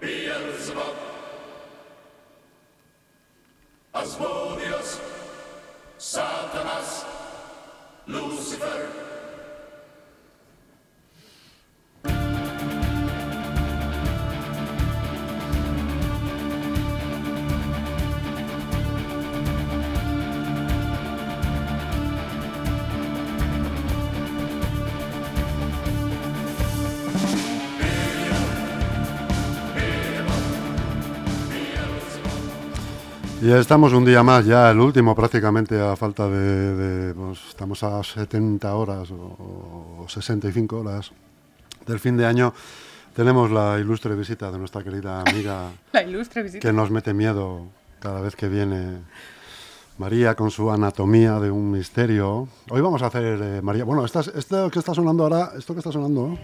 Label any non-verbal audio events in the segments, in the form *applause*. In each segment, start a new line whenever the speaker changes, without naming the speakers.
Beelzebub. Asmo.
Y estamos un día más, ya el último prácticamente a falta de, de, pues, estamos a 70 horas o, o 65 horas del fin de año. Tenemos la ilustre visita de nuestra querida amiga *laughs*
La ilustre visita.
que nos mete miedo cada vez que viene María con su anatomía de un misterio. Hoy vamos a hacer, eh, María, bueno, esto que está sonando ahora, esto que está sonando,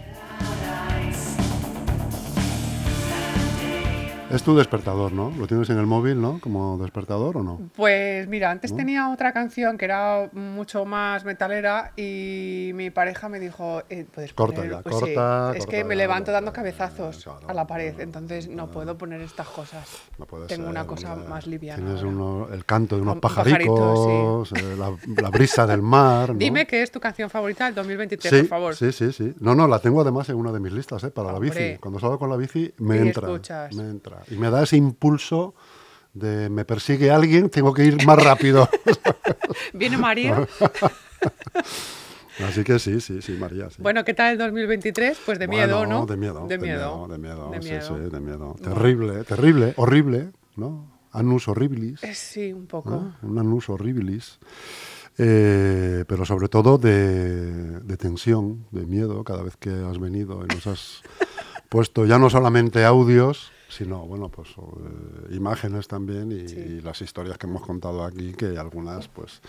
es tu despertador, ¿no? Lo tienes en el móvil, ¿no? Como despertador o no.
Pues mira, antes
¿No?
tenía otra canción que era mucho más metalera y mi pareja me dijo, eh, puedes
Corta
poner-
ya,
pues sí,
corta,
es
corta
que me levanto
ya,
dando
ya,
cabezazos a la pared, entonces no puedo poner estas cosas.
No puede
Tengo
ser,
una cosa más liviana.
Tienes uno- el canto de unos
Un
pajaricos,
pajarito,
eh, la, la brisa del mar. ¿no?
Dime qué es tu canción favorita del 2023,
sí,
por favor.
Sí, sí, sí. No, no, la tengo además en una de mis listas, ¿eh? Para la bici. Cuando salgo con la bici, me
Y
entra.
escuchas.
Me entra. Y me da ese impulso de me persigue alguien, tengo que ir más rápido. *laughs*
Viene María. *laughs*
Así que sí, sí, sí, María. sí.
Bueno, ¿qué tal el 2023? Pues de
Bueno,
miedo, ¿no?
De miedo.
De miedo.
De miedo,
De miedo.
sí, de miedo. Terrible, terrible, horrible, ¿no? Anus horribilis.
Eh, Sí, un poco.
¿no? Un anus horribilis. Eh, pero sobre todo de, de tensión, de miedo, cada vez que has venido y nos has *laughs* puesto ya no solamente audios, sino, bueno, pues eh, imágenes también y,
Sí.
y las historias que hemos contado aquí, que algunas pues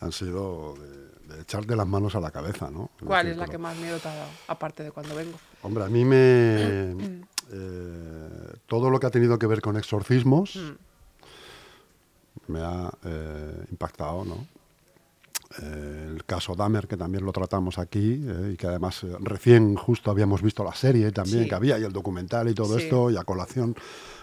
han sido de, de echar de las manos a la cabeza, ¿no?
¿Cuál es la que más miedo te ha dado? Aparte de cuando vengo.
Hombre, a mí me... *clears throat* eh, todo lo que ha tenido que ver con exorcismos
Mm.
me ha eh, impactado, ¿no? Eh, el caso Dahmer, que también lo tratamos aquí, eh, y que además eh, recién justo habíamos visto la serie también
Sí.
que había, y el documental y todo
Sí.
esto, y a colación,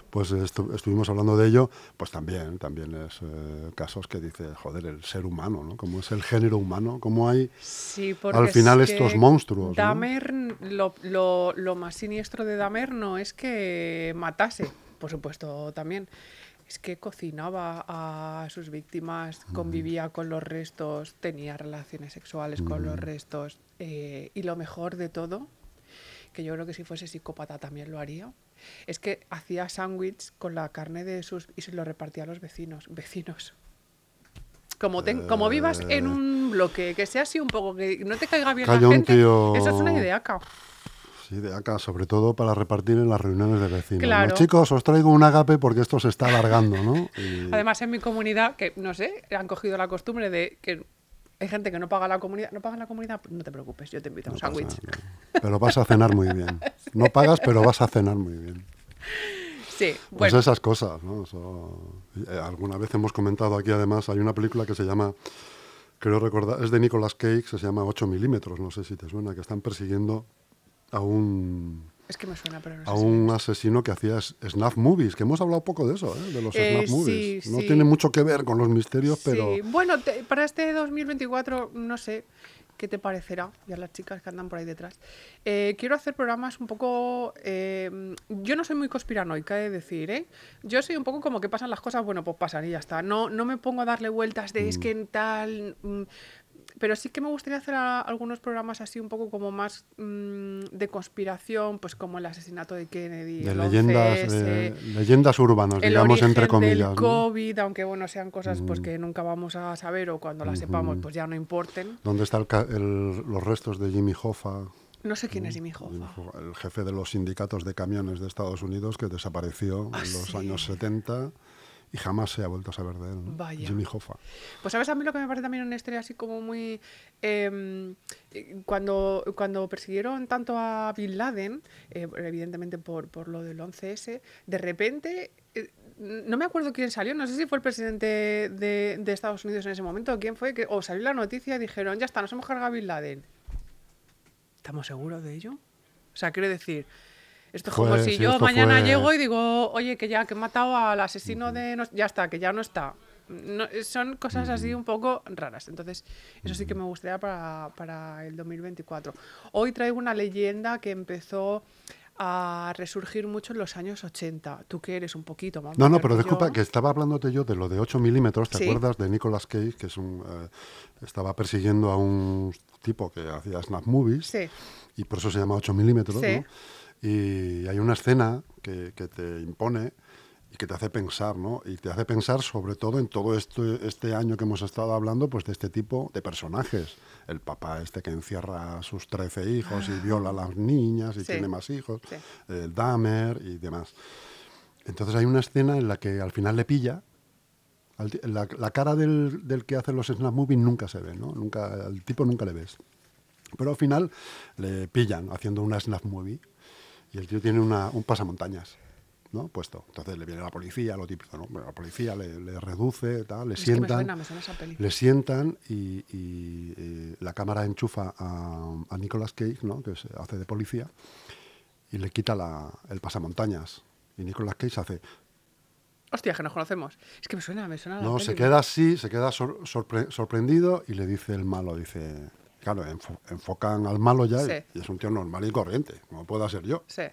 pues estu- estuvimos hablando de ello, pues también, también es eh, casos que dice, joder, el ser humano, ¿no? Cómo es el género humano, cómo hay...
Sí,
Al final
es
estos monstruos, ¿no?
Dahmer, lo, lo- lo más siniestro de Dahmer no es que matase, por supuesto también. Es que cocinaba a sus víctimas, convivía con los restos, tenía relaciones sexuales con los restos. eh, y lo mejor de todo, que yo creo que si fuese psicópata también lo haría, es que hacía sándwich con la carne de sus y se lo repartía a los vecinos. *laughs* Vecinos. Como, ten- como vivas en un bloque, que sea así un poco, que no te caiga bien la gente,
tío-
eso es una idea, cao.
Sí, de acá, sobre todo para repartir en las reuniones de vecinos. ¿no?
Claro.
Chicos, os traigo un agape porque esto se está alargando, ¿no? Y- *laughs*
Además, en mi comunidad, que no sé, han cogido la costumbre de que hay gente que no paga la comunidad. ¿No paga la comunidad? No te preocupes, yo te invito a un
no
sándwich.
Pero vas a cenar muy bien. No pagas, pero vas a cenar muy bien.
Sí,
Pues
bueno.
esas cosas, ¿no? Eso- eh, alguna vez hemos comentado aquí, además, hay una película que se llama, creo recordar, es de Nicolas Cage, se llama 8 milímetros, no sé si te suena, que están persiguiendo a un,
Es que me suena, pero no sé
a un asesino que hacía snuff movies, que hemos hablado poco de eso, ¿eh? de los
Eh,
snuff movies.
sí,
no
sí.
tiene mucho que ver con los misterios, pero...
Sí, bueno, te- para este 2024, no sé qué te parecerá, y a las chicas que andan por ahí detrás. Eh, quiero hacer programas un poco... eh, yo no soy muy conspiranoica, de decir, ¿eh? Yo soy un poco como que pasan las cosas, bueno, pues pasan y ya está. No, no me pongo a darle vueltas de es
Mm.
que en tal... mm, pero sí que me gustaría hacer a- algunos programas así un poco como más mm, de conspiración, pues como el asesinato de Kennedy,
de leyendas,
11S,
de leyendas urbanas,
el
digamos,
origen
entre comillas.
del
¿no?
COVID, aunque bueno, sean cosas pues que nunca vamos a saber o cuando las sepamos pues ya no importen.
¿Dónde están los restos de Jimmy Hoffa?
No sé quién es Jimmy Hoffa.
Jimmy Hoffa, El jefe de los sindicatos de camiones de Estados Unidos que desapareció
Ah,
en los
sí.
años 70 y jamás se ha vuelto a saber de él. ¿no?
Vaya.
Jimmy Hoffa.
Pues sabes a mí lo que me parece también una historia así como muy... eh, eh, cuando, cuando persiguieron tanto a Bin Laden, eh, evidentemente por, por lo del 11S, de repente... eh, no me acuerdo quién salió, no sé si fue el presidente de, de Estados Unidos en ese momento o quién fue, que, o salió la noticia y dijeron, ya está, nos hemos cargado a Bin Laden. ¿Estamos seguros de ello? O sea, quiero decir, Esto es como si
sí,
yo mañana
fue-
llego y digo, oye, que ya, que he matado al asesino de... no- ya está, que ya no está. No, son cosas así un poco raras. Entonces, eso sí que me gustaría para, para el 2024. Hoy traigo una leyenda que empezó a resurgir mucho en los años 80. Tú que eres un poquito más
No, no, pero
que
disculpa,
yo.
que estaba hablándote yo de lo de 8 milímetros, ¿te
Sí.
acuerdas de Nicolas Cage, que es un, eh, estaba persiguiendo a un tipo que hacía snap movies,
Sí.
y por eso se llama 8 milímetros,
Sí.
¿no? Y hay una escena que, que te impone y que te hace pensar, ¿no? Y te hace pensar sobre todo en todo este, este año que hemos estado hablando, pues de este tipo de personajes. El papá este que encierra a sus 13 hijos y viola a las niñas y.
Sí.
tiene más hijos,
Sí.
el Dahmer y demás. Entonces hay una escena en la que al final le pilla. La, la cara del, del que hace los snap movies nunca se ve, ¿no? Nunca, al tipo nunca le ves. Pero al final le pillan haciendo una snap movie y el tío tiene una, un pasamontañas, ¿no? Puesto. Entonces le viene la policía, lo típico, ¿no? Bueno, La policía le, le reduce, tal, le
Es que me
sientan.
suena, me suena esa peli.
Le sientan y, y, eh, la cámara enchufa a, a Nicolas Cage, ¿no? que se hace de policía, y le quita la- el pasamontañas. Y Nicolas Cage hace,
Hostia, que nos conocemos. Es que me suena, me suena la
no,
peli.
se queda así, se queda sor- sorpre- sorprendido y le dice el malo, dice, claro, enfo- enfocan al malo ya y-
Sí.
y, es un tío normal y corriente, como pueda ser yo.
Sí.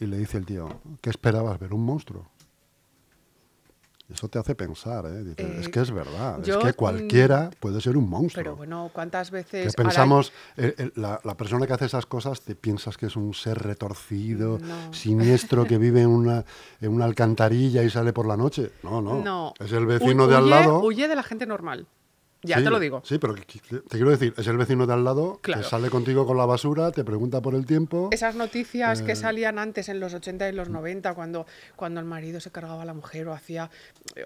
Y le dice el tío, ¿qué esperabas ver un monstruo? Eso te hace pensar, ¿eh? Dice,
Eh,
es que es verdad,
yo,
es que
mm,
cualquiera puede ser un monstruo.
Pero bueno, ¿cuántas
Que
veces... ahora-
pensamos, eh, eh, la, la persona que hace esas cosas, te piensas que es un ser retorcido,
No.
siniestro, que vive en una, en una alcantarilla y sale por la noche. No, no.
No.
Es el vecino de al
huye-
lado.
Huye de la gente normal. Ya
Sí,
te lo digo.
Sí, pero te quiero decir, es el vecino de al lado
Claro.
que sale contigo con la basura, te pregunta por el tiempo.
Esas noticias
Eh.
que salían antes en los 80 y los 90, cuando, cuando el marido se cargaba a la mujer o hacía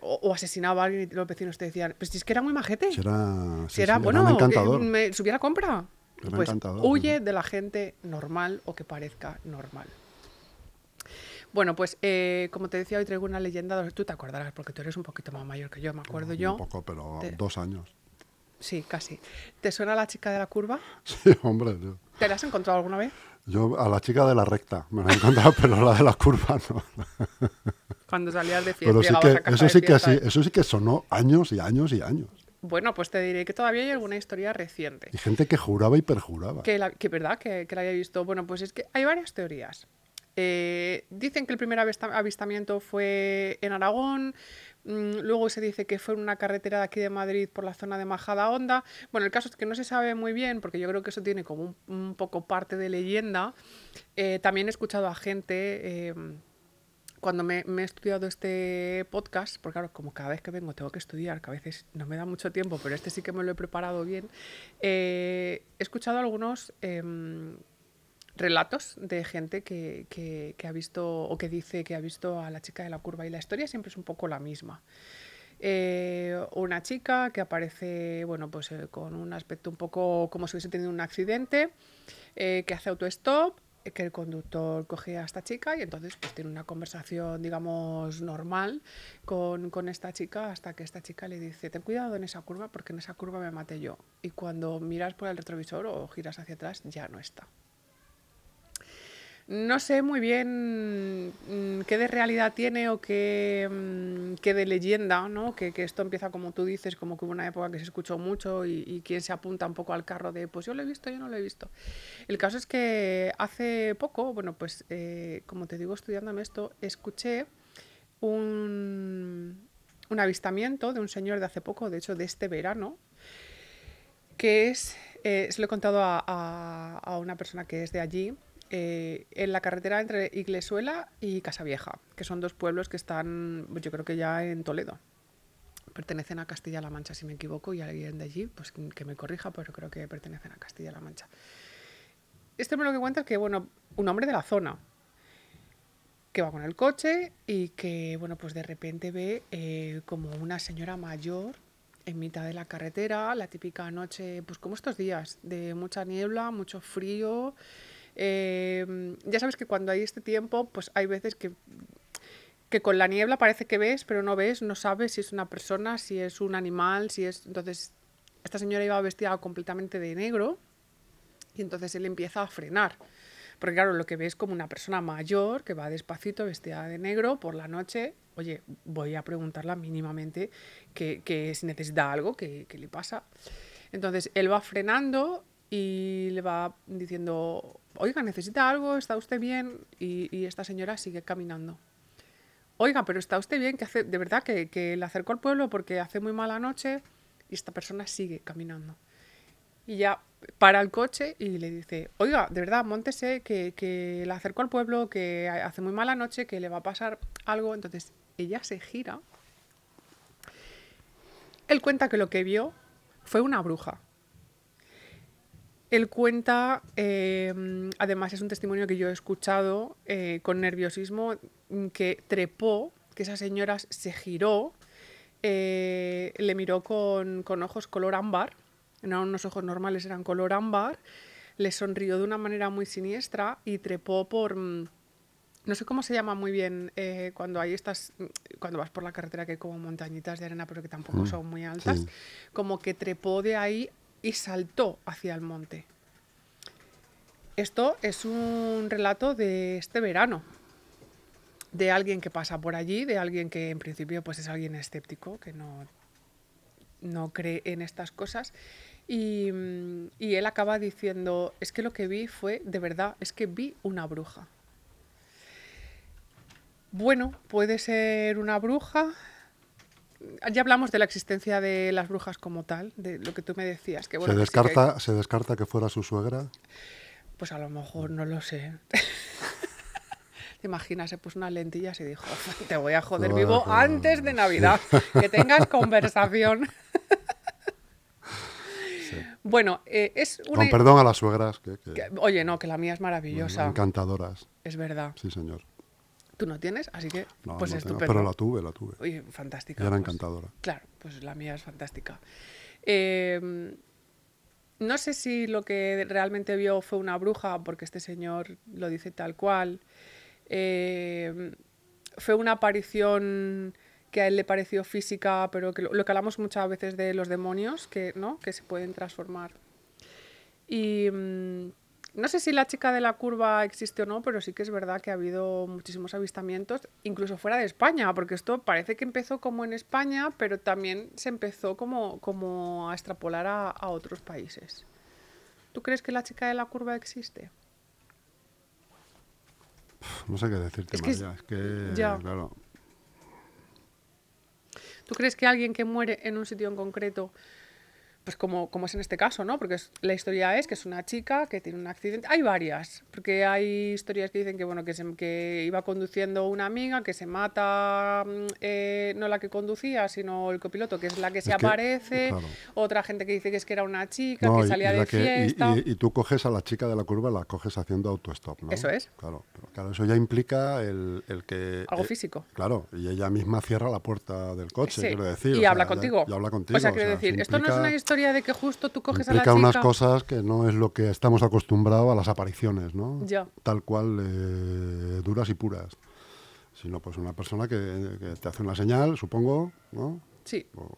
o, o asesinaba a alguien y los vecinos te decían, pues si es que era muy majete.
Si sí,
bueno, que
encantador.
me subiera a compra.
Era
Pues huye de la gente normal o que parezca normal. Bueno, pues eh, como te decía, hoy traigo una leyenda, tú te acordarás, porque tú eres un poquito más mayor que yo, me acuerdo yo.
Un poco, pero
Te-
dos años.
Sí, casi. ¿Te suena la chica de la curva?
Sí, hombre. Yo,
¿Te la has encontrado alguna vez?
yo a la chica de la recta me la he encontrado, *laughs* pero la de la curva no.
Cuando salías de fiesta,
Pero sí que,
a casa
eso
de
sí que
fiesta.
sí, eso sí que sonó años y años y años.
Bueno, pues te diré que todavía hay alguna historia reciente.
Y gente que juraba y perjuraba.
Que, la, que verdad, que, que la haya visto. Bueno, pues es que hay varias teorías. Eh, dicen que el primer avista- avistamiento fue en Aragón, luego se dice que fue en una carretera de aquí de Madrid por la zona de Majada Honda. Bueno, el caso es que no se sabe muy bien, porque yo creo que eso tiene como un, poco parte de leyenda. Eh, también he escuchado a gente... eh, cuando me, he estudiado este podcast, porque claro, como cada vez que vengo tengo que estudiar, que a veces no me da mucho tiempo, pero este sí que me lo he preparado bien, eh, he escuchado algunos em, relatos de gente que, ha visto o que dice que ha visto a la chica de la curva y la historia siempre es un poco la misma. Eh, una chica que aparece, bueno, pues eh, con un aspecto un poco como si hubiese tenido un accidente, eh, que hace autostop, que el conductor coge a esta chica y entonces pues tiene una conversación, digamos, normal con, con esta chica hasta que esta chica le dice, ten cuidado en esa curva porque en esa curva me maté yo. Y cuando miras por el retrovisor o giras hacia atrás ya no está. No sé muy bien mm, qué de realidad tiene o qué, mm, qué de leyenda, ¿no? Que, que esto empieza como tú dices, como que hubo una época que se escuchó mucho y, y quien se apunta un poco al carro de, pues yo lo he visto, yo no lo he visto. El caso es que hace poco, bueno, pues eh, como te digo, estudiándome esto, escuché un, un avistamiento de un señor de hace poco, de hecho de este verano, que es, eh, se lo he contado a, a- a una persona que es de allí, eh, en la carretera entre Iglesuela y Casavieja, que son dos pueblos que están, pues yo creo que ya en Toledo. Pertenecen a Castilla-La Mancha, si me equivoco, y alguien de allí, pues que me corrija, pero creo que pertenecen a Castilla-La Mancha. Este hombre lo que cuenta es que, bueno, un hombre de la zona, que va con el coche y que, bueno, pues de repente ve eh, como una señora mayor en mitad de la carretera, la típica noche, pues como estos días, de mucha niebla, mucho frío. Eh, ya sabes que cuando hay este tiempo, pues hay veces que, que con la niebla parece que ves, pero no ves, no sabes si es una persona, si es un animal, si es... Entonces, esta señora iba vestida completamente de negro y entonces él empieza a frenar Porque claro, lo que ve es como una persona mayor que va despacito, vestida de negro, por la noche. Oye, voy a preguntarla mínimamente que, que si necesita algo, que, que le pasa. Entonces, él va frenando y le va diciendo, oiga, ¿necesita algo? ¿Está usted bien? Y, esta señora sigue caminando. Oiga, pero ¿está usted bien? Que hace, de verdad que, que le acercó al pueblo porque hace muy mala noche y esta persona sigue caminando. Y ya para el coche y le dice, oiga, de verdad, montese, que, que le acercó al pueblo, que hace muy mala noche, que le va a pasar algo. Entonces ella se gira. Él cuenta que lo que vio fue una bruja. Él cuenta, eh, además es un testimonio que yo he escuchado eh, con nerviosismo, mm, que trepó, que esa señora se giró, eh, le miró con, con ojos color ámbar, no eran unos ojos normales, eran color ámbar, le sonrió de una manera muy siniestra y trepó por... mm, No sé cómo se llama muy bien eh, cuando hay estas, cuando vas por la carretera que hay como montañitas de arena, pero que tampoco
Mm,
son muy altas,
sí.
como que trepó de ahí y saltó hacia el monte. Esto es un relato de este verano, de alguien que pasa por allí, de alguien que en principio pues es alguien escéptico, que no, no cree en estas cosas. Y, y él acaba diciendo, es que lo que vi fue, de verdad, es que vi una bruja. Bueno, puede ser una bruja. Ya hablamos de la existencia de las brujas como tal, de lo que tú me decías. Que, bueno,
¿Se,
sí que-
descarta, ¿Se descarta que fuera su suegra?
pues a lo mejor no lo sé. *laughs* ¿Te imaginas? Se puso unas lentillas y dijo, te voy a joder
Te voy a
vivo
joder,
antes de
sí.
Navidad. Que tengas conversación. *laughs* Bueno, eh, es una...
Con perdón a las suegras, que-
oye, no, que la mía es maravillosa.
encantadoras.
Es verdad.
Sí, señor.
Tú no tienes, así que
No,
pues
no tengo,
estupendo.
pero la tuve, la tuve.
Oye, fantástica.
Y era
pues.
encantadora.
Claro, pues la mía es fantástica. Eh, no sé si lo que realmente vio fue una bruja, porque este señor lo dice tal cual. Eh, fue una aparición que a él le pareció física, pero que lo, lo que hablamos muchas veces de los demonios, que, ¿no? que se pueden transformar. Y mm, no sé si la chica de la curva existe o no, pero sí que es verdad que ha habido muchísimos avistamientos, incluso fuera de España, porque esto parece que empezó como en España, pero también se empezó como, como a extrapolar a, a otros países. ¿Tú crees que la chica de la curva existe?
No sé qué decirte,
Es que es-
María. Es que,
ya.
claro.
¿Tú crees que alguien que muere en un sitio en concreto, pues como, como es en este caso, ¿no? Porque es- la historia es que es una chica que tiene un accidente. Hay varias, porque hay historias que dicen que, bueno, que, se- que iba conduciendo una amiga, que se mata, mm, eh, no la que conducía, sino el copiloto, que es la que se
que,
aparece.
claro.
Otra gente que dice que es que era una chica,
No,
que salía de
que- y-
fiesta.
Y, y tú coges a la chica de la curva, la coges haciendo autostop, ¿no?
Eso es.
Claro, pero claro, eso ya implica el, el que...
Algo
eh,
físico.
Claro, y ella misma cierra la puerta del coche,
Sí,
quiero decir.
y
sea,
habla
ya-
contigo.
Y habla contigo.
O sea, quiero decir, esto no es una historia de que justo tú coges a la
Implica
chica.
unas cosas que no es lo que estamos acostumbrados a las apariciones, ¿no?
Ya.
Tal cual, eh, duras y puras. Sino pues una persona que, que te hace una señal, supongo, ¿no?
Sí,
O-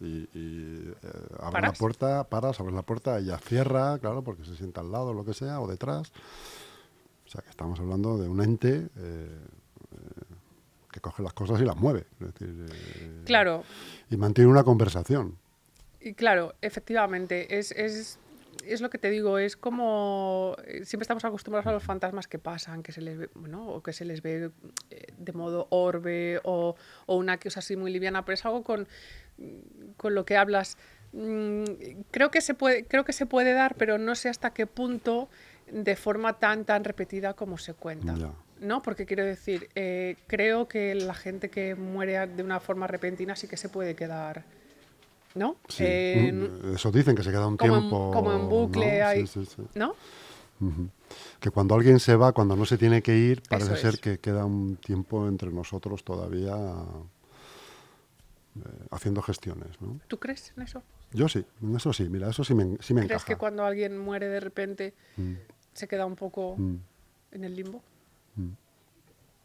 y y, eh, abre la puerta, paras, abres la puerta, ella cierra, claro, porque se sienta al lado, lo que sea, o detrás. O sea, que estamos hablando de un ente eh, que coge las cosas y las mueve. Es decir,
claro.
Y mantiene una conversación.
Y claro, efectivamente, es, es, es lo que te digo, es como eh, siempre estamos acostumbrados a los fantasmas que pasan, que se les ve, bueno, o que se les ve eh, de modo orbe o, o una cosa así muy liviana, pero es algo con, con lo que hablas. Mm, Creo que se puede, creo que se puede dar, pero no sé hasta qué punto de forma tan tan repetida como se cuenta. ¿No? Porque quiero decir, eh, creo que la gente que muere de una forma repentina sí que se puede quedar. ¿No?
Sí, mm, eso dicen que se queda un
como en-
tiempo.
como en bucle
¿no?
ahí.
Sí, sí, sí.
¿No?
Que cuando alguien se va, cuando no se tiene que ir, parece
Eso
ser
es.
que queda un tiempo entre nosotros todavía eh, haciendo gestiones. ¿no?
¿Tú crees en eso?
Yo sí, en eso sí, mira, eso sí me, sí me
¿Crees
encaja.
que cuando alguien muere de repente
Mm,
se queda un poco
mm.
en el limbo?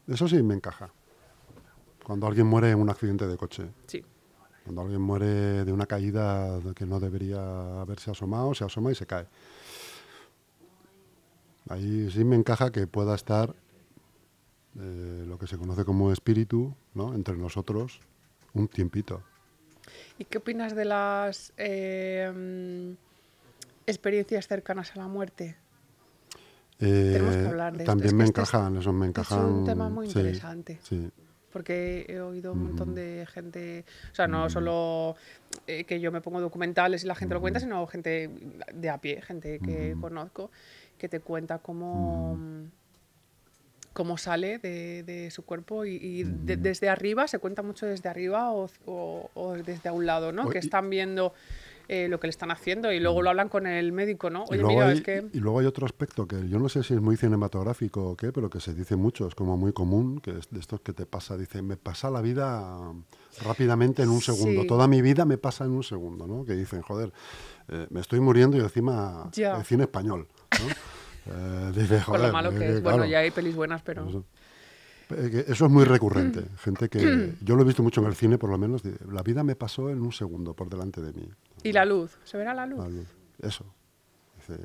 Eso sí me encaja. Cuando alguien muere en un accidente de coche,
Sí.
Cuando alguien muere de una caída que no debería haberse asomado, se asoma y se cae. Ahí sí me encaja que pueda estar eh, lo que se conoce como espíritu, ¿no? Entre nosotros un tiempito.
¿Y qué opinas de las eh, experiencias cercanas a la muerte? Tenemos que
Eh,
hablar de
también
Es
me
este es-
encajan, eso me
es
encajan.
un tema muy
sí,
interesante.
Sí,
Porque he oído un montón de gente, o sea, no solo eh, que yo me pongo documentales y la gente lo cuenta, sino gente de a pie, gente que conozco, que te cuenta cómo, cómo sale de, de su cuerpo y, y de- desde arriba, se cuenta mucho desde arriba o, o- o desde a un lado, ¿no? Que están viendo eh, lo que le están haciendo y luego lo hablan con el médico, ¿no?
Y
Oye,
luego,
mira,
hay,
es que...
y luego hay otro aspecto que yo no sé si es muy cinematográfico o qué, pero que se dice mucho, es como muy común, que es de estos que te pasa, dice, me pasa la vida rápidamente en un segundo,
Sí.
toda mi vida me pasa en un segundo, ¿no? Que dicen, joder, eh, me estoy muriendo y encima
Ya.
el cine español, ¿no? *laughs* Eh, dice, joder,
lo malo que es. Bueno, ya hay pelis buenas, pero...
Eso. Eso es muy recurrente. *clears throat* Gente que. Yo lo he visto mucho en el cine, por lo menos. La vida me pasó en un segundo por delante de mí.
¿Y la luz? ¿Se verá la luz?
La luz. Eso. Dice,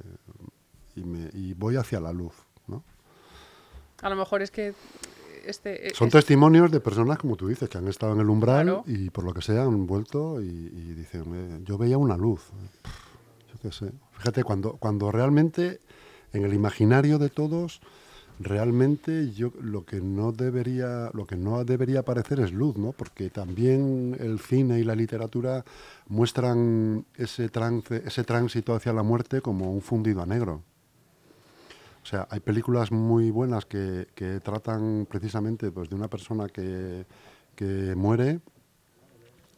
y, me- y voy hacia la luz. ¿no?
A lo mejor es que este...
Son
es-
testimonios de personas, como tú dices, que han estado en el umbral
Claro.
y por lo que sea han vuelto y, y dicen, "Eh, yo veía una luz. Pff, Yo qué sé. Fíjate, cuando, cuando realmente en el imaginario de todos, realmente yo lo que no debería, lo que no debería aparecer es luz, ¿no? Porque también el cine y la literatura muestran ese trance, ese tránsito hacia la muerte como un fundido a negro. O sea, hay películas muy buenas que, que tratan precisamente pues, de una persona que, que muere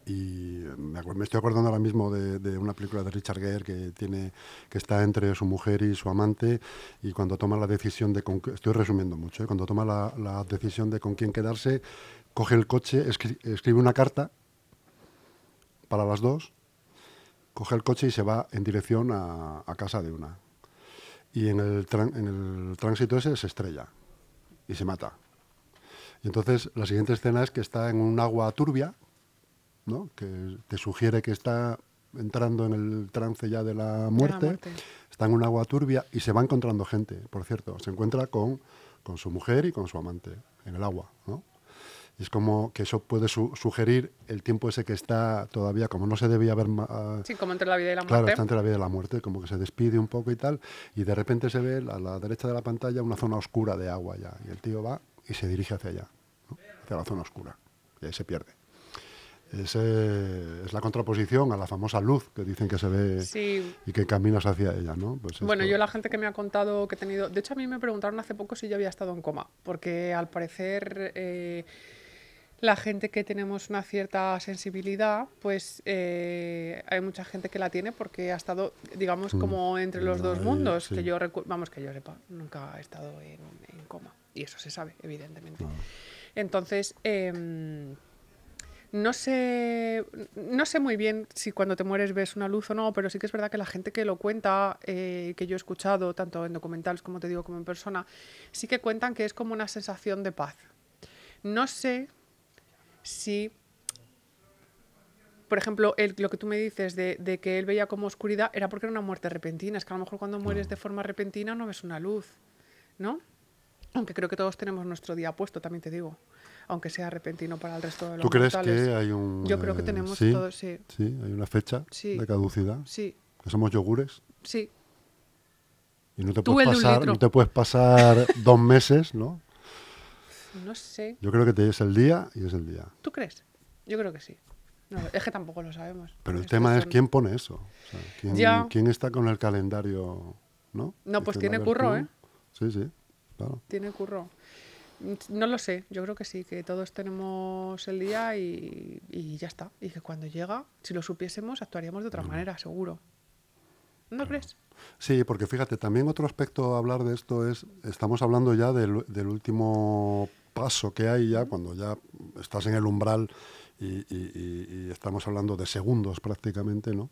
y me, estoy acordando ahora mismo de, una película de Richard Gere que tiene que está entre su mujer y su amante y cuando toma la decisión de con estoy resumiendo mucho ¿eh? cuando toma la, decisión de con quién quedarse coge el coche escri- escribe una carta para las dos coge el coche y se va en dirección a, casa de una y en el, en el tránsito ese se estrella y se mata y entonces la siguiente escena es que está en un agua turbia ¿no? que te sugiere que está entrando en el trance ya de la muerte,
muerte.
está en un agua turbia y se va encontrando gente, por cierto, se encuentra con, con su mujer y con su amante en el agua, ¿no? Y es como que eso puede su- sugerir el tiempo ese que está todavía, como no se debía haber... ah,
Sí, como entre la vida y la
Claro,
muerte.
está entre la vida y la muerte, como que se despide un poco y tal, y de repente se ve a la derecha de la pantalla una zona oscura de agua ya, y el tío va y se dirige hacia allá, ¿no? hacia la zona oscura, y ahí se pierde. Ese es la contraposición a la famosa luz que dicen que se ve
Sí.
y que caminas hacia ella, ¿no? Pues
Bueno,
esto-
yo la gente que me ha contado que he tenido... De hecho, a mí me preguntaron hace poco si yo había estado en coma, porque al parecer eh, la gente que tenemos una cierta sensibilidad, pues eh, hay mucha gente que la tiene porque ha estado, digamos, como entre los dos mundos,
sí.
que yo vamos, que yo sepa, nunca he estado en, en coma. Y eso se sabe, evidentemente. Entonces, em, no sé, no sé muy bien si cuando te mueres ves una luz o no, pero sí que es verdad que la gente que lo cuenta, eh, que yo he escuchado, tanto en documentales como te digo, como en persona, sí que cuentan que es como una sensación de paz. No sé si, por ejemplo, el- lo que tú me dices de, de que él veía como oscuridad era porque era una muerte repentina. Es que a lo mejor cuando mueres de forma repentina no ves una luz, ¿no? Aunque creo que todos tenemos nuestro día puesto, también te digo. Aunque sea repentino para el resto de los
¿Tú crees
mortales.
que hay un...
Yo creo que tenemos
sí,
todos, sí.
Sí, hay una fecha
Sí.
de caducidad,
Sí,
que somos yogures,
sí.
y no te,
Tú,
puedes pasar, no te puedes pasar *laughs* dos meses, ¿no?
No sé.
Yo creo que te es el día y es el día.
¿Tú crees? Yo creo que sí. No, es que tampoco lo sabemos.
Pero el tema es quién pone eso. O sea, ¿quién,
Ya.
quién está con el calendario? No,
No, pues tiene curro. ¿eh?
Sí, sí, claro.
Tiene curro. No lo sé, yo creo que sí, que todos tenemos el día y, y ya está. Y que cuando llega, si lo supiésemos, actuaríamos de otra manera, seguro. ¿No crees?
Sí, porque fíjate, también otro aspecto a hablar de esto es, estamos hablando ya del, del último paso que hay ya, cuando ya estás en el umbral y, y- y- y estamos hablando de segundos prácticamente, ¿no?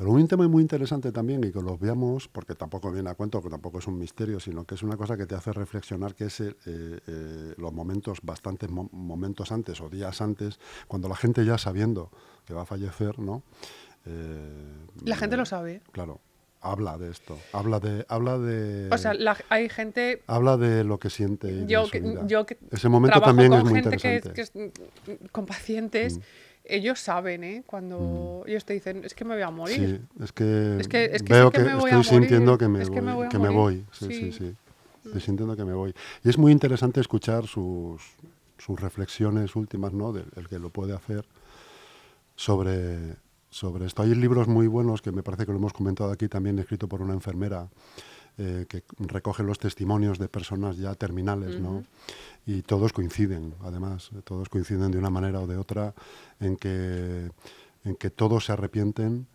Pero un tema muy interesante también y que los veamos, porque tampoco viene a cuento, que tampoco es un misterio, sino que es una cosa que te hace reflexionar, que es eh, eh, los momentos, bastantes mo- momentos antes o días antes, cuando la gente ya sabiendo que va a fallecer, ¿no? Eh,
La gente lo sabe.
Claro. habla de esto, habla de, habla de,
O sea, la- hay gente
habla de lo que siente.
yo que, yo que
Ese momento también
con
es muy
gente que,
interesante.
que es- mm, con pacientes, ellos saben, ¿eh? Cuando ellos te dicen, es que me voy a morir.
Mm. Sí, es que,
Es que- es que
veo
que
que,
me voy a
estoy sintiendo
morir,
que me
es
voy.
que me voy a
que me voy. Sí, sí,
Sí.
sí. Estoy sintiendo que me voy. Y es muy interesante escuchar sus, sus reflexiones últimas, ¿no? Del el que lo puede hacer sobre, sobre esto. Hay libros muy buenos que me parece que lo hemos comentado aquí también, escrito por una enfermera, eh, que recoge los testimonios de personas ya terminales, ¿no? Y todos coinciden, además, eh, todos coinciden de una manera o de otra en que, en que todos se arrepienten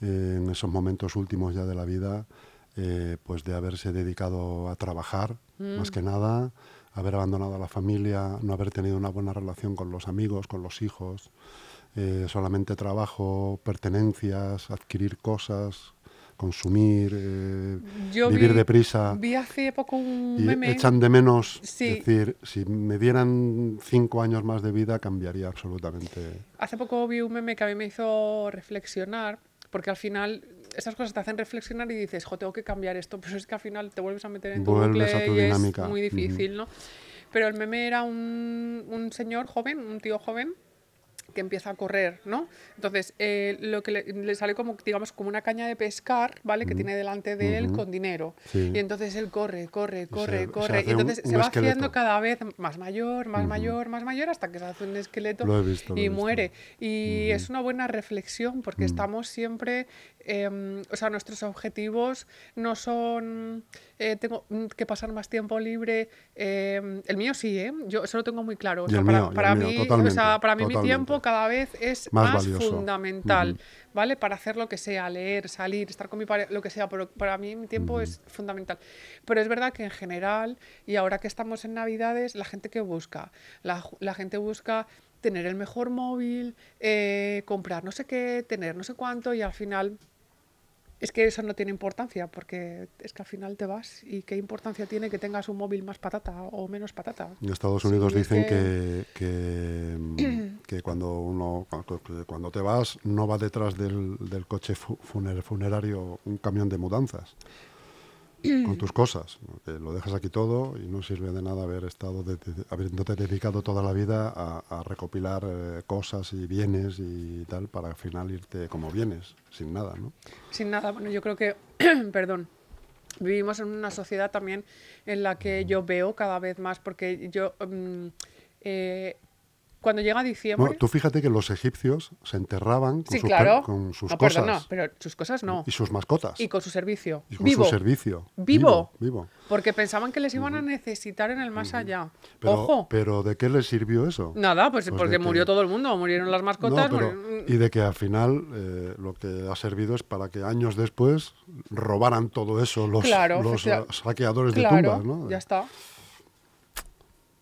eh, en esos momentos últimos ya de la vida, eh, pues de haberse dedicado a trabajar, más que nada, haber abandonado a la familia, no haber tenido una buena relación con los amigos, con los hijos, solamente trabajo, pertenencias, adquirir cosas, consumir, eh,
Yo
vivir
vi-
deprisa
Vi hace poco un
y
meme.
echan de menos,
Sí.
es decir, si me dieran cinco años más de vida cambiaría absolutamente.
Hace poco vi un meme que a mí me hizo reflexionar, porque al final esas cosas te hacen reflexionar y dices, jo, tengo que cambiar esto, pero es que al final te vuelves a meter en tu
Vuelves
bucle
a tu
y
dinámica.
es muy difícil, ¿no? Pero el meme era un, un señor joven, un tío joven, que empieza a correr, ¿no? Entonces, eh, lo que le, le sale como, digamos, como una caña de pescar, ¿vale? Que tiene delante de él
Ujú.
con dinero.
Sí.
Y entonces él corre, corre,
se-
corre,
se
corre.
hace
y
un-
entonces
un
se va
esqueleto.
haciendo cada vez más mayor, más mayor, más mayor, hasta que se hace un esqueleto
visto,
y muere. Y es una buena reflexión porque estamos siempre, em, o sea, nuestros objetivos no son, eh, tengo mm, que pasar más tiempo libre. em, el mío sí, ¿eh? Yo eso lo tengo muy claro. O sea, para,
mío,
para
mío,
mí, o
totalmente,
sea, para mí mi
totalmente.
Tiempo cada vez es
Más
fundamental. ¿vale? Para hacer lo que sea, leer, salir, estar con mi pareja, lo que sea, pero para mí mi tiempo es fundamental. Pero es verdad que en general, y ahora que estamos en Navidades, la gente que busca, la, gente busca tener el mejor móvil, eh, comprar no sé qué, tener no sé cuánto, y al final es que eso no tiene importancia, porque es que al final te vas y qué importancia tiene que tengas un móvil más patata o menos patata.
En Estados Unidos dicen
que-
que, que, mm, que cuando uno cuando, te vas no va detrás del, del coche fu- funer- funerario un camión de mudanzas. *clears throat* Con tus cosas, lo dejas aquí todo y no sirve de nada haber estado de- de- habiéndote dedicado toda la vida a, a recopilar eh, cosas y bienes y tal para al final irte como vienes, sin nada, ¿no?
Sin nada, bueno, yo creo que, *clears throat* perdón, vivimos en una sociedad también en la que yo veo cada vez más, porque yo, eh, cuando llega diciembre...
Tú fíjate que los egipcios se enterraban con,
sí,
sus,
claro.
con sus
no,
cosas
perdona, pero sus cosas no.
y sus mascotas.
Y con su servicio.
Y con
vivo.
su servicio.
Vivo.
Vivo.
Porque pensaban que les iban a necesitar en el más allá.
Pero,
Ojo.
pero ¿de qué les sirvió eso?
Nada, pues,
Pues
porque
que-
murió todo el mundo, murieron las
No,
mascotas.
pero-
murieron-
y de que al final eh, lo que ha servido es para que años después robaran todo eso los,
Claro,
los saqueadores de tumbas, ¿no?
ya está.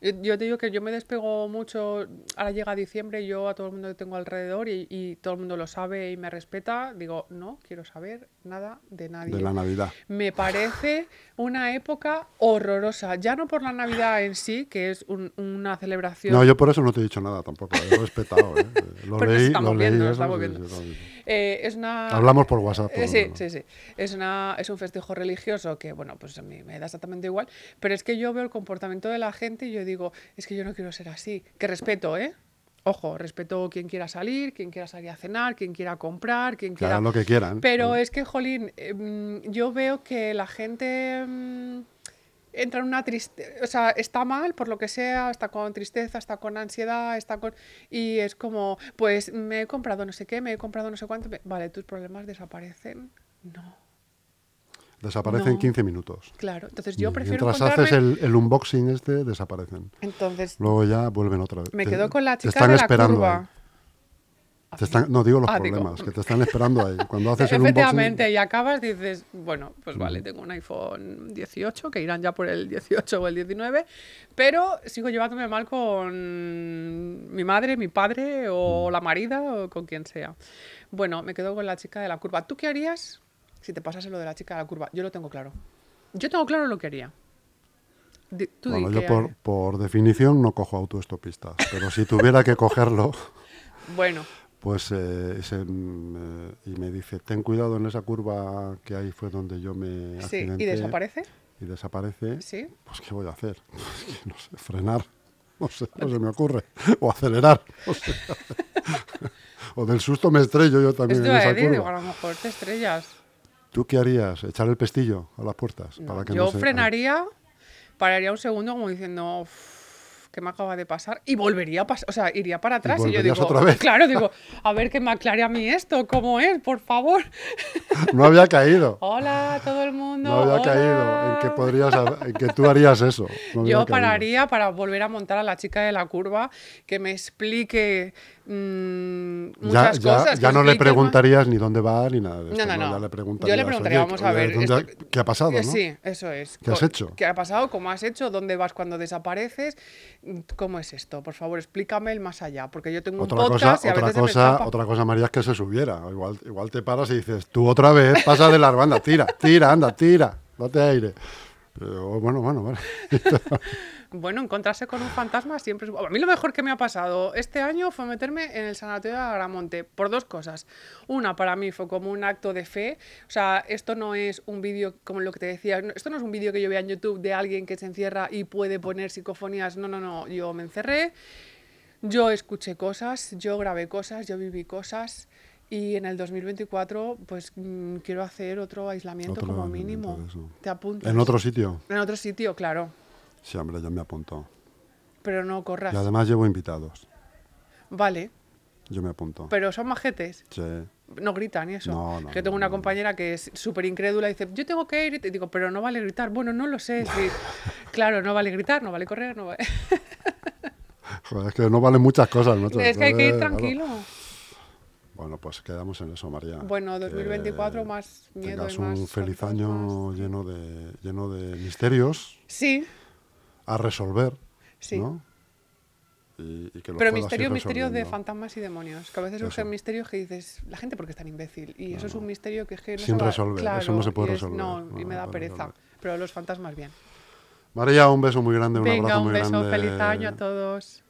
Yo, yo te digo que yo me despego mucho, ahora llega diciembre yo a todo el mundo que tengo alrededor y, y todo el mundo lo sabe y me respeta, digo, no quiero saber nada de nadie.
De la Navidad.
Me parece una época horrorosa, ya no por la Navidad en sí, que es un- una celebración
No, yo por eso no te he dicho nada tampoco. He respetado. ¿eh? *laughs* Lo
Porque
leí, lo leí,
viendo,
eso, sí, sí.
Eh, es una...
Hablamos por WhatsApp.
Eh, sí, sí, sí. Es, una, es un festejo religioso que, bueno, pues a mí me da exactamente igual. Pero es que yo veo el comportamiento de la gente y yo digo, es que yo no quiero ser así. Que respeto, ¿eh? Ojo, respeto quien quiera salir, quien quiera salir a cenar, quien quiera comprar, quien quiera...
lo que quieran.
Pero es que, Jolín, mm, yo veo que la gente mm, entra en una tristeza, o sea, está mal por lo que sea, está con tristeza, está con ansiedad, está con... Y es como, pues me he comprado no sé qué, me he comprado no sé cuánto. me- Vale, tus problemas desaparecen. No,
Desaparecen
No.
15 minutos.
claro. Entonces yo prefiero
Mientras
encontrarme...
haces el, el unboxing este, desaparecen.
Entonces
Luego ya vuelven otra vez.
me quedo con la
te
chica
están
de la
esperando
curva.
ahí. Te están- no, digo los
Ah, digo.
problemas, que te están esperando ahí. Cuando haces el unboxing...
Efectivamente, y acabas, dices, bueno, pues vale, tengo un iPhone 18, que irán ya por el 18 o el 19, pero sigo llevándome mal con mi madre, mi padre, o la marida, o con quien sea. Bueno, me quedo con la chica de la curva. ¿Tú qué harías si te pasase lo de la chica de la curva? Yo lo tengo claro. Yo tengo claro lo que haría. Di- tú di
Bueno, yo por, por definición no cojo autoestopistas, pero si tuviera que cogerlo, *laughs*
Bueno,
Pues eh, ese, mm, eh, y me dice, ten cuidado en esa curva que ahí fue donde yo me
Sí. ¿y desaparece?
Y desaparece.
Sí.
Pues ¿qué voy a hacer? *laughs* no sé, frenar. *laughs* No sé, no se me *laughs* ocurre. O acelerar. No sé. o del susto me estrello yo también
Esto
en
a
esa
digo, a
curva.
lo mejor te estrellas.
¿Tú qué harías? ¿Echar el pestillo a las puertas?
No,
para que
yo
no se-
frenaría, pararía un segundo como diciendo, "Uf, ¿qué me acaba de pasar? Y volvería a pasar, o sea, iría para atrás y, yo
volverías
digo,
otra vez.
claro, digo, *laughs* a ver que me aclare a mí esto, ¿cómo es? Por favor. *laughs*
No había caído.
Hola a todo el mundo.
No había
hola".
caído en que podrías, en que tú harías eso. No
Yo
caído.
pararía para volver a montar a la chica de la curva, que me explique mm,
Ya,
muchas
ya-
cosas.
ya
que
no le
explique más-
preguntaría ni dónde va ni nada de
No,
esto,
no, no.
Ya le
Yo
preguntarías,
le preguntaría,
"Oye,
vamos a ver,
¿dónde ha-
esto-
¿qué ha pasado?
Eh,
no?
Sí, eso es.
¿Qué has hecho?
¿Qué ha pasado? ¿Cómo has hecho? ¿Dónde vas cuando desapareces? ¿Cómo es esto? Por favor, explícame el más allá, porque yo tengo
Otra
un
cosa,
podcast y a
otra,
veces se me
cosa, otra cosa, María, es que se subiera. Igual, igual te paras y dices, tú otra vez, pasa de la banda, tira, tira, anda, tira, date aire. Pero, bueno, bueno, bueno. *laughs*
Bueno, encontrarse con un fantasma siempre es... A mí lo mejor que me ha pasado este año fue meterme en el sanatorio de Agramonte por dos cosas. Una, para mí fue como un acto de fe. O sea, esto no es un vídeo, como lo que te decía, esto no es un vídeo que yo vea en YouTube de alguien que se encierra y puede poner psicofonías. No, no, no. Yo me encerré, yo escuché cosas, yo grabé cosas, yo viví cosas. Y en el 2024, pues mm, quiero hacer otro aislamiento
Otro
como mínimo. ¿Te apuntas?
En otro sitio.
En otro sitio, claro.
Sí, hombre, ya me apunto.
Pero no corras.
Y además llevo invitados.
Vale,
Yo me apunto.
pero son majetes.
Sí.
No gritan y eso.
No, no,
que tengo
no,
una
no, no.
compañera que es súper incrédula y dice, yo tengo que ir. Y te digo, pero no vale gritar. Bueno, no lo sé. *laughs* sí. claro, no vale gritar, no vale correr. No vale... *laughs*
Joder, es que no valen muchas cosas, macho.
es que hay que ir
claro.
tranquilo.
Bueno, pues quedamos en eso, María.
Bueno, 2024
Que
más miedo y
tengas
más
un feliz año lleno de, lleno de misterios
Sí,
a resolver,
sí.
¿no? Y, y que
Pero
ir
misterio, misterio de fantasmas y demonios. Que a veces
Eso.
surgen misterios que dices, la gente porque es tan imbécil. Y eso es un misterio que es que no
Sin
se
resolver, eso
Claro,
no se puede
es-
resolver,
No,
no,
y me da pereza.
resolver.
Pero los fantasmas bien.
María, un beso muy grande, un
Venga,
abrazo
un
muy
beso,
grande.
feliz año a todos.